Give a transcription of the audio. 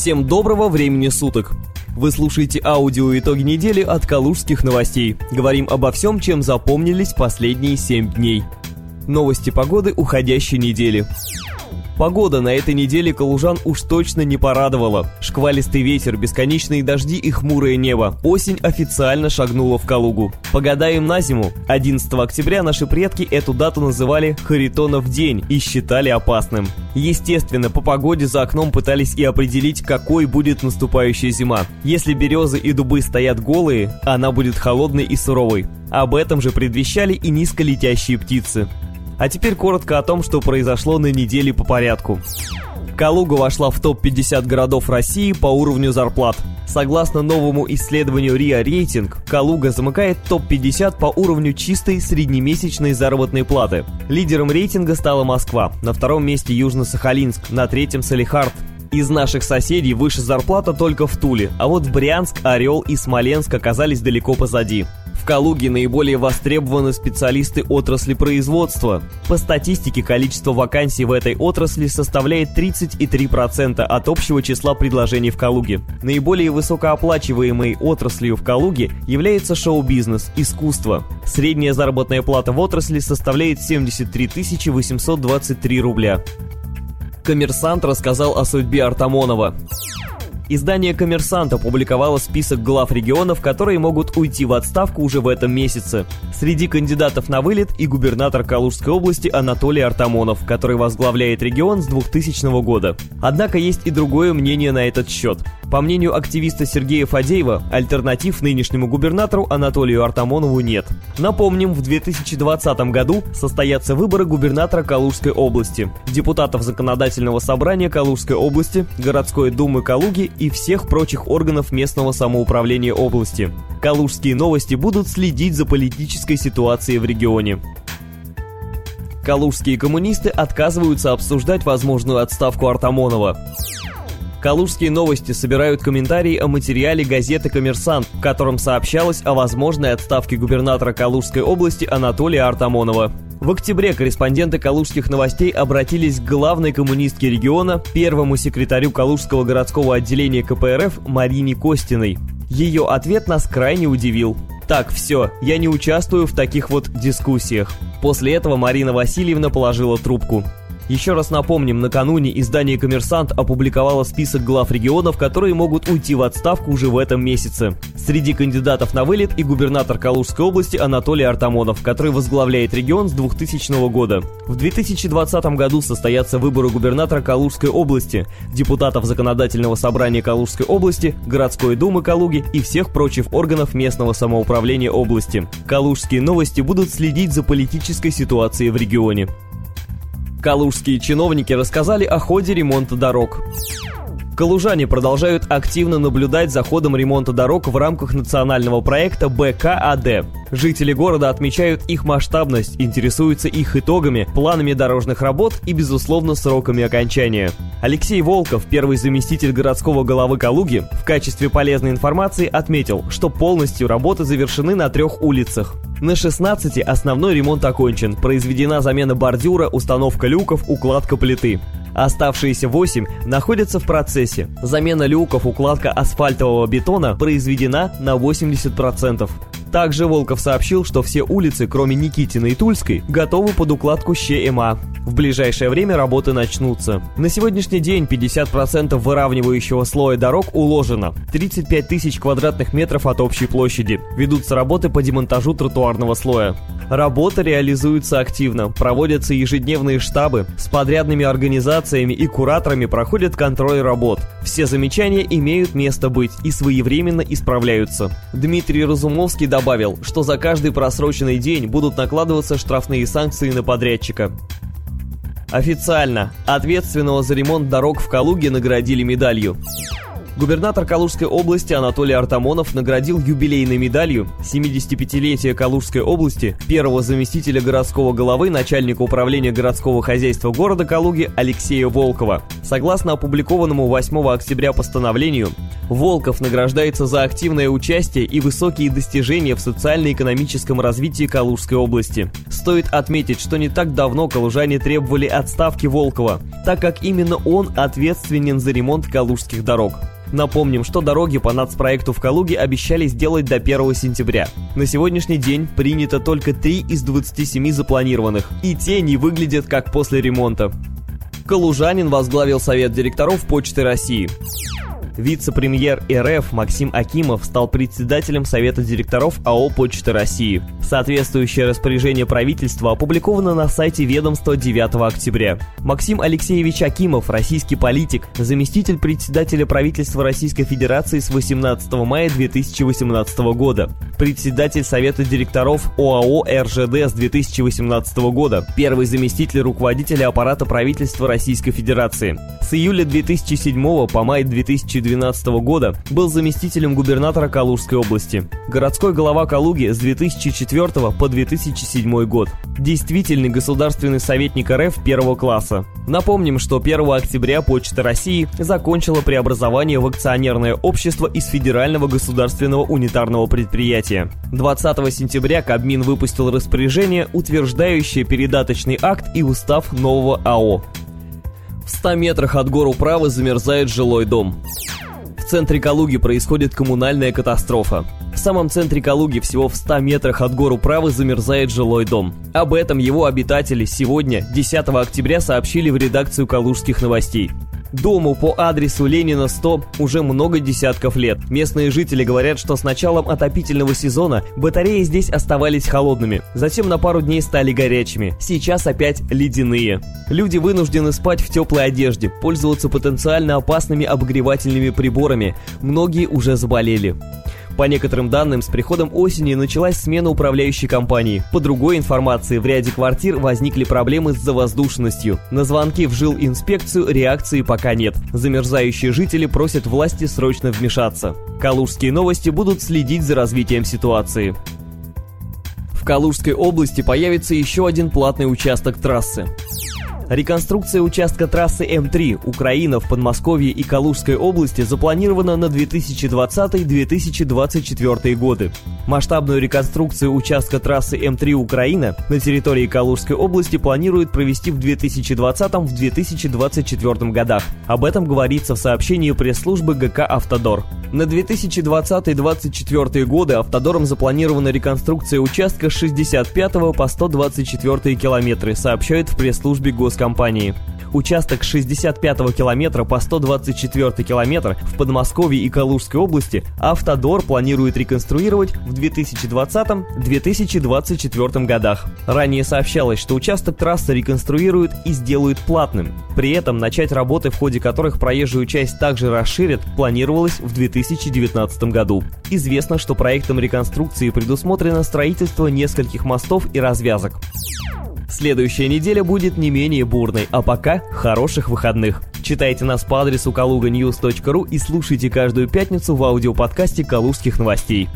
Всем доброго времени суток! Вы слушаете аудио «Итоги недели» от Калужских новостей. Говорим обо всем, чем запомнились последние 7 дней. Новости погоды уходящей недели. Погода на этой неделе калужан уж точно не порадовала. Шквалистый ветер, бесконечные дожди и хмурое небо. Осень официально шагнула в Калугу. Погадаем на зиму. 11 октября наши предки эту дату называли Харитонов день и считали опасным. Естественно, по погоде за окном пытались и определить, какой будет наступающая зима. Если березы и дубы стоят голые, она будет холодной и суровой. Об этом же предвещали и низколетящие птицы. А теперь коротко о том, что произошло на неделе по порядку. Калуга вошла в топ-50 городов России по уровню зарплат. Согласно новому исследованию РИА Рейтинг, Калуга замыкает топ-50 по уровню чистой среднемесячной заработной платы. Лидером рейтинга стала Москва, на втором месте Южно-Сахалинск, на третьем Салихард, из наших соседей выше зарплата только в Туле, а вот Брянск, Орел и Смоленск оказались далеко позади. В Калуге наиболее востребованы специалисты отрасли производства. По статистике, количество вакансий в этой отрасли составляет 33% от общего числа предложений в Калуге. Наиболее высокооплачиваемой отраслью в Калуге является шоу-бизнес, искусство. Средняя заработная плата в отрасли составляет 73 823 рубля. Коммерсант рассказал о судьбе Артамонова. Издание «Коммерсант» опубликовало список глав регионов, которые могут уйти в отставку уже в этом месяце. Среди кандидатов на вылет и губернатор Калужской области Анатолий Артамонов, который возглавляет регион с 2000 года. Однако есть и другое мнение на этот счет. По мнению активиста Сергея Фадеева, альтернатив нынешнему губернатору Анатолию Артамонову нет. Напомним, в 2020 году состоятся выборы губернатора Калужской области, депутатов Законодательного собрания Калужской области, городской думы Калуги и всех прочих органов местного самоуправления области. Калужские новости будут следить за политической ситуацией в регионе. Калужские коммунисты отказываются обсуждать возможную отставку Артамонова. Калужские новости собирают комментарии о материале газеты «Коммерсант», в котором сообщалось о возможной отставке губернатора Калужской области Анатолия Артамонова. В октябре корреспонденты калужских новостей обратились к главной коммунистке региона, первому секретарю Калужского городского отделения КПРФ Марине Костиной. Ее ответ нас крайне удивил. Так, все, я не участвую в таких вот дискуссиях. После этого Марина Васильевна положила трубку. Еще раз напомним, накануне издание «Коммерсант» опубликовало список глав регионов, которые могут уйти в отставку уже в этом месяце. Среди кандидатов на вылет и губернатор Калужской области Анатолий Артамонов, который возглавляет регион с 2000 года. В 2020 году состоятся выборы губернатора Калужской области, депутатов Законодательного собрания Калужской области, городской думы Калуги и всех прочих органов местного самоуправления области. Калужские новости будут следить за политической ситуацией в регионе. Калужские чиновники рассказали о ходе ремонта дорог. Калужане продолжают активно наблюдать за ходом ремонта дорог в рамках национального проекта БКАД. Жители города отмечают их масштабность, интересуются их итогами, планами дорожных работ и, безусловно, сроками окончания. Алексей Волков, первый заместитель городского головы Калуги, в качестве полезной информации отметил, что полностью работы завершены на трех улицах. На 16 основной ремонт окончен, произведена замена бордюра, установка люков, укладка плиты. Оставшиеся 8 находятся в процессе. Замена люков, укладка асфальтового бетона произведена на 80%. Также Волков сообщил, что все улицы, кроме Никитина и Тульской, готовы под укладку ЩМА. В ближайшее время работы начнутся. На сегодняшний день 50% выравнивающего слоя дорог уложено. 35 тысяч квадратных метров от общей площади. Ведутся работы по демонтажу тротуарного слоя. Работа реализуется активно. Проводятся ежедневные штабы. С подрядными организациями и кураторами проходят контроль работ. Все замечания имеют место быть и своевременно исправляются. Дмитрий Разумовский что за каждый просроченный день будут накладываться штрафные санкции на подрядчика. Официально ответственного за ремонт дорог в Калуге наградили медалью. Губернатор Калужской области Анатолий Артамонов наградил юбилейной медалью 75-летия Калужской области первого заместителя городского головы начальника управления городского хозяйства города Калуги Алексея Волкова. Согласно опубликованному 8 октября постановлению, Волков награждается за активное участие и высокие достижения в социально-экономическом развитии Калужской области. Стоит отметить, что не так давно калужане требовали отставки Волкова, так как именно он ответственен за ремонт калужских дорог. Напомним, что дороги по нацпроекту в Калуге обещали сделать до 1 сентября. На сегодняшний день принято только 3 из 27 запланированных, и те не выглядят как после ремонта. Калужанин возглавил совет директоров Почты России. Вице-премьер РФ Максим Акимов стал председателем Совета директоров АО «Почта России». Соответствующее распоряжение правительства опубликовано на сайте ведомства 9 октября. Максим Алексеевич Акимов, российский политик, заместитель председателя правительства Российской Федерации с 18 мая 2018 года, председатель Совета директоров ОАО РЖД с 2018 года, первый заместитель руководителя аппарата правительства Российской Федерации. С июля 2007 по май 2012 2012 года был заместителем губернатора Калужской области. Городской голова Калуги с 2004 по 2007 год. Действительный государственный советник РФ первого класса. Напомним, что 1 октября Почта России закончила преобразование в акционерное общество из Федерального государственного унитарного предприятия. 20 сентября Кабмин выпустил распоряжение, утверждающее передаточный акт и устав нового АО. В 100 метрах от гор Управы замерзает жилой дом центре Калуги происходит коммунальная катастрофа. В самом центре Калуги, всего в 100 метрах от гору Правы, замерзает жилой дом. Об этом его обитатели сегодня, 10 октября, сообщили в редакцию «Калужских новостей». Дому по адресу Ленина 100 уже много десятков лет. Местные жители говорят, что с началом отопительного сезона батареи здесь оставались холодными, затем на пару дней стали горячими, сейчас опять ледяные. Люди вынуждены спать в теплой одежде, пользоваться потенциально опасными обогревательными приборами, многие уже заболели. По некоторым данным, с приходом осени началась смена управляющей компании. По другой информации, в ряде квартир возникли проблемы с завоздушностью. На звонки в жилинспекцию реакции пока нет. Замерзающие жители просят власти срочно вмешаться. Калужские новости будут следить за развитием ситуации. В Калужской области появится еще один платный участок трассы. Реконструкция участка трассы М3 Украина в Подмосковье и Калужской области запланирована на 2020-2024 годы. Масштабную реконструкцию участка трассы М3 Украина на территории Калужской области планируют провести в 2020-2024 годах. Об этом говорится в сообщении пресс-службы ГК «Автодор». На 2020-2024 годы автодором запланирована реконструкция участка с 65 по 124 километры, сообщают в пресс-службе госкомпании. Участок 65 километра по 124 километр в Подмосковье и Калужской области Автодор планирует реконструировать в 2020-2024 годах. Ранее сообщалось, что участок трассы реконструируют и сделают платным. При этом начать работы, в ходе которых проезжую часть также расширят, планировалось в 2019 году. Известно, что проектом реконструкции предусмотрено строительство нескольких мостов и развязок. Следующая неделя будет не менее бурной, а пока хороших выходных. Читайте нас по адресу kaluganews.ru и слушайте каждую пятницу в аудиоподкасте «Калужских новостей».